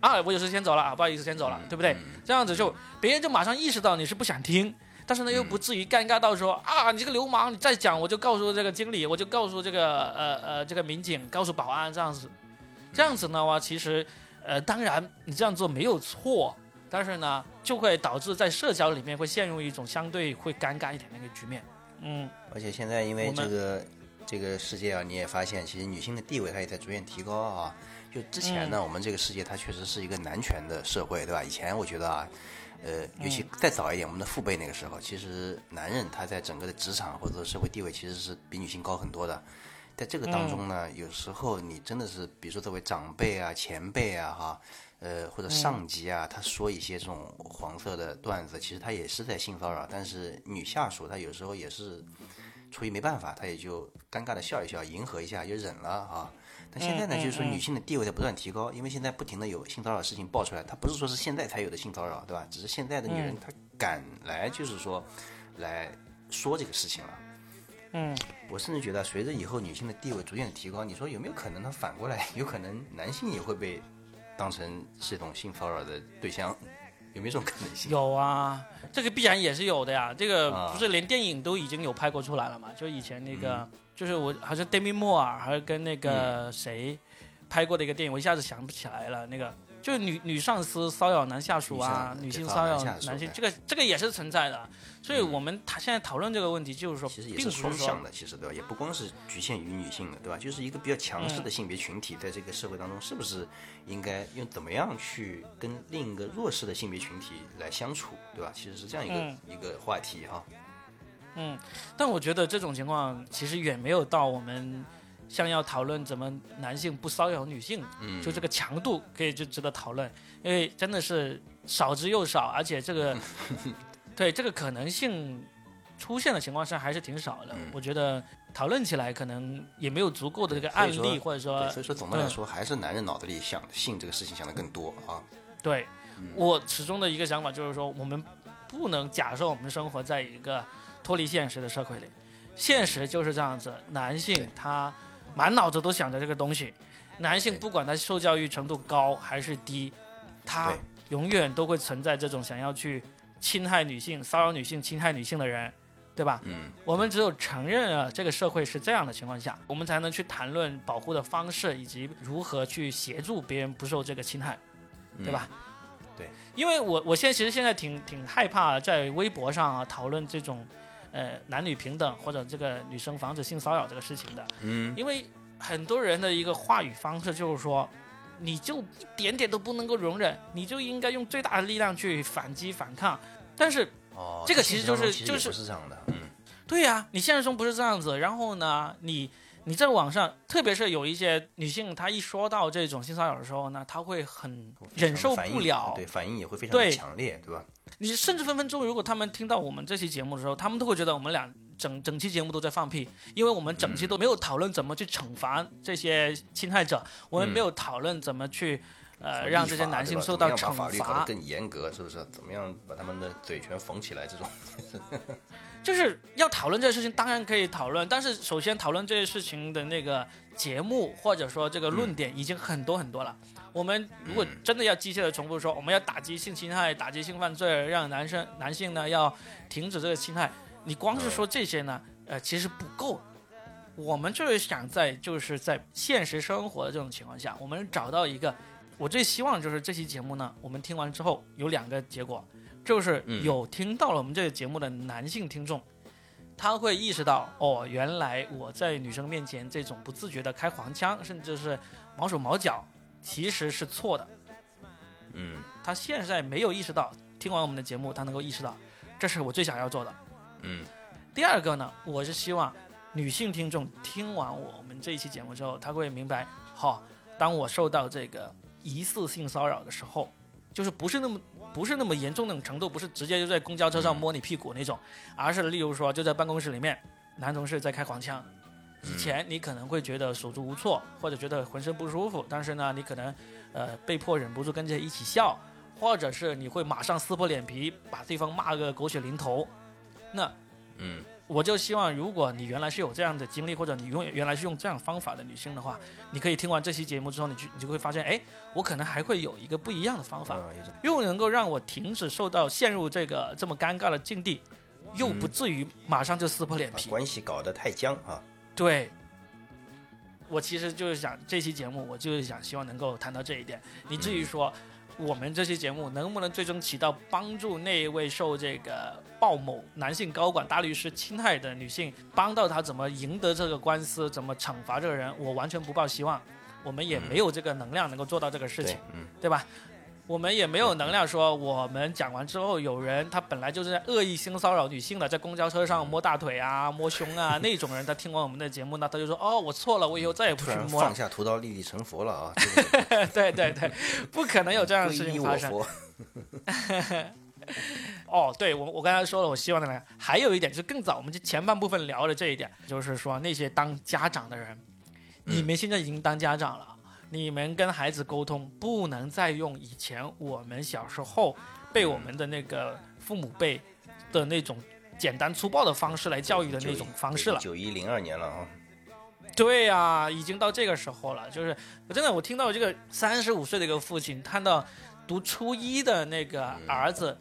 啊，我有事先走了啊，不好意思，先走了，对不对？这样子就别人就马上意识到你是不想听，但是呢又不至于尴尬到说啊，你这个流氓，你再讲我就告诉这个经理，我就告诉这个呃呃这个民警，告诉保安这样子，这样子的话，其实呃当然你这样做没有错，但是呢就会导致在社交里面会陷入一种相对会尴尬一点的一个局面。嗯，而且现在因为这个这个世界啊，你也发现，其实女性的地位它也在逐渐提高啊。就之前呢，我们这个世界它确实是一个男权的社会，对吧？以前我觉得啊，呃，尤其再早一点，我们的父辈那个时候，其实男人他在整个的职场或者说社会地位其实是比女性高很多的。在这个当中呢，有时候你真的是，比如说作为长辈啊、前辈啊，哈，呃，或者上级啊，他说一些这种黄色的段子，其实他也是在性骚扰。但是女下属她有时候也是出于没办法，她也就尴尬的笑一笑，迎合一下，就忍了啊。但现在呢，就是说女性的地位在不断提高，因为现在不停的有性骚扰事情爆出来，它不是说是现在才有的性骚扰，对吧？只是现在的女人她敢来，就是说来说这个事情了。嗯，我甚至觉得，随着以后女性的地位逐渐的提高，你说有没有可能，它反过来，<laughs> 有可能男性也会被当成是一种性骚扰的对象，有没有这种可能性？有啊，这个必然也是有的呀。这个不是连电影都已经有拍过出来了嘛？就以前那个，就是我好像 Demi Moore 还是跟那个谁拍过的一个电影，我一下子想不起来了。那个就是女女上司骚扰男下属啊，女性骚扰男性，这个这个也是存在的。所以我们他现在讨论这个问题，就是说，其实也是双向的，其实对吧？也不光是局限于女性的，对吧？就是一个比较强势的性别群体，在这个社会当中，是不是应该用怎么样去跟另一个弱势的性别群体来相处，对吧？其实是这样一个一个话题哈。嗯，但我觉得这种情况其实远没有到我们像要讨论怎么男性不骚扰女性，嗯，就这个强度可以就值得讨论，因为真的是少之又少，而且这个。<laughs> 对这个可能性出现的情况下还是挺少的，我觉得讨论起来可能也没有足够的这个案例，或者说，所以说总的来说还是男人脑子里想性这个事情想的更多啊。对，我始终的一个想法就是说，我们不能假设我们生活在一个脱离现实的社会里，现实就是这样子，男性他满脑子都想着这个东西，男性不管他受教育程度高还是低，他永远都会存在这种想要去。侵害女性、骚扰女性、侵害女性的人，对吧？嗯，我们只有承认了这个社会是这样的情况下，我们才能去谈论保护的方式以及如何去协助别人不受这个侵害，对吧？对，因为我我现在其实现在挺挺害怕在微博上啊讨论这种，呃男女平等或者这个女生防止性骚扰这个事情的，嗯，因为很多人的一个话语方式就是说。你就一点点都不能够容忍，你就应该用最大的力量去反击反抗。但是，哦，这个其实就是就是不是这样的，嗯，对呀，你现实中不是这样子。然后呢，你你在网上，特别是有一些女性，她一说到这种性骚扰的时候呢，她会很忍受不了，对，反应也会非常强烈，对吧？你甚至分分钟，如果他们听到我们这期节目的时候，他们都会觉得我们俩。整整期节目都在放屁，因为我们整期都没有讨论怎么去惩罚这些侵害者，我们没有讨论怎么去，呃，让这些男性受到惩罚。法律更严格，是不是？怎么样把他们的嘴全缝起来？这种，<laughs> 就是要讨论这个事情，当然可以讨论，但是首先讨论这些事情的那个节目或者说这个论点已经很多很多了。我们如果真的要机械的重复说，我们要打击性侵害、打击性犯罪，让男生男性呢要停止这个侵害。你光是说这些呢，呃，其实不够。我们就是想在就是在现实生活的这种情况下，我们找到一个，我最希望就是这期节目呢，我们听完之后有两个结果，就是有听到了我们这个节目的男性听众，他会意识到，哦，原来我在女生面前这种不自觉的开黄腔，甚至是毛手毛脚，其实是错的。嗯，他现在没有意识到，听完我们的节目，他能够意识到，这是我最想要做的。嗯，第二个呢，我是希望女性听众听完我们这一期节目之后，他会明白，哈，当我受到这个疑似性骚扰的时候，就是不是那么不是那么严重那种程度，不是直接就在公交车上摸你屁股那种，而是例如说就在办公室里面，男同事在开黄腔，以前你可能会觉得手足无措，或者觉得浑身不舒服，但是呢，你可能呃被迫忍不住跟着一起笑，或者是你会马上撕破脸皮把对方骂个狗血淋头。那，嗯，我就希望，如果你原来是有这样的经历，或者你用原来是用这样方法的女性的话，你可以听完这期节目之后，你就你就会发现，哎，我可能还会有一个不一样的方法，又能够让我停止受到陷入这个这么尴尬的境地，又不至于马上就撕破脸皮，关系搞得太僵啊。对，我其实就是想这期节目，我就是想希望能够谈到这一点。你至于说。我们这期节目能不能最终起到帮助那一位受这个鲍某男性高管大律师侵害的女性，帮到她怎么赢得这个官司，怎么惩罚这个人？我完全不抱希望。我们也没有这个能量能够做到这个事情对，，吧？我们也没有能量说，我们讲完之后，有人他本来就是在恶意性骚扰女性的，在公交车上摸大腿啊、摸胸啊那种人，他听完我们的节目呢，他就说：“哦，我错了，我以后再也不去摸了放。下屠刀，立地成佛了啊！” <laughs> 对对对，不可能有这样的事情发生。<laughs> 哦，对我我刚才说了，我希望的呢，还有一点就是更早，我们就前半部分聊的这一点，就是说那些当家长的人，你们现在已经当家长了，你们跟孩子沟通不能再用以前我们小时候被我们的那个父母辈的那种简单粗暴的方式来教育的那种方式了。九一零二年了啊，对呀、已经到这个时候了。就是我真的，我听到这个三十五岁的一个父亲看到读初一的那个儿子，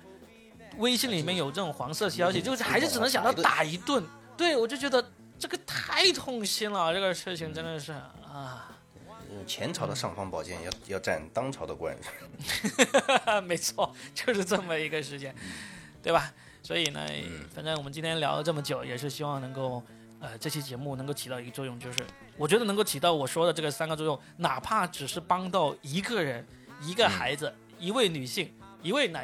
微信里面有这种黄色消息，就是还是只能想到打一顿。对，我就觉得这个太痛心了，这个事情真的是啊，呃前朝的尚方宝剑要要占当朝的官，<laughs> 没错，就是这么一个时间，对吧？所以呢，反正我们今天聊了这么久，也是希望能够。呃，这期节目能够起到一个作用，就是我觉得能够起到我说的这个三个作用，哪怕只是帮到一个人、一个孩子、一位女性、一位男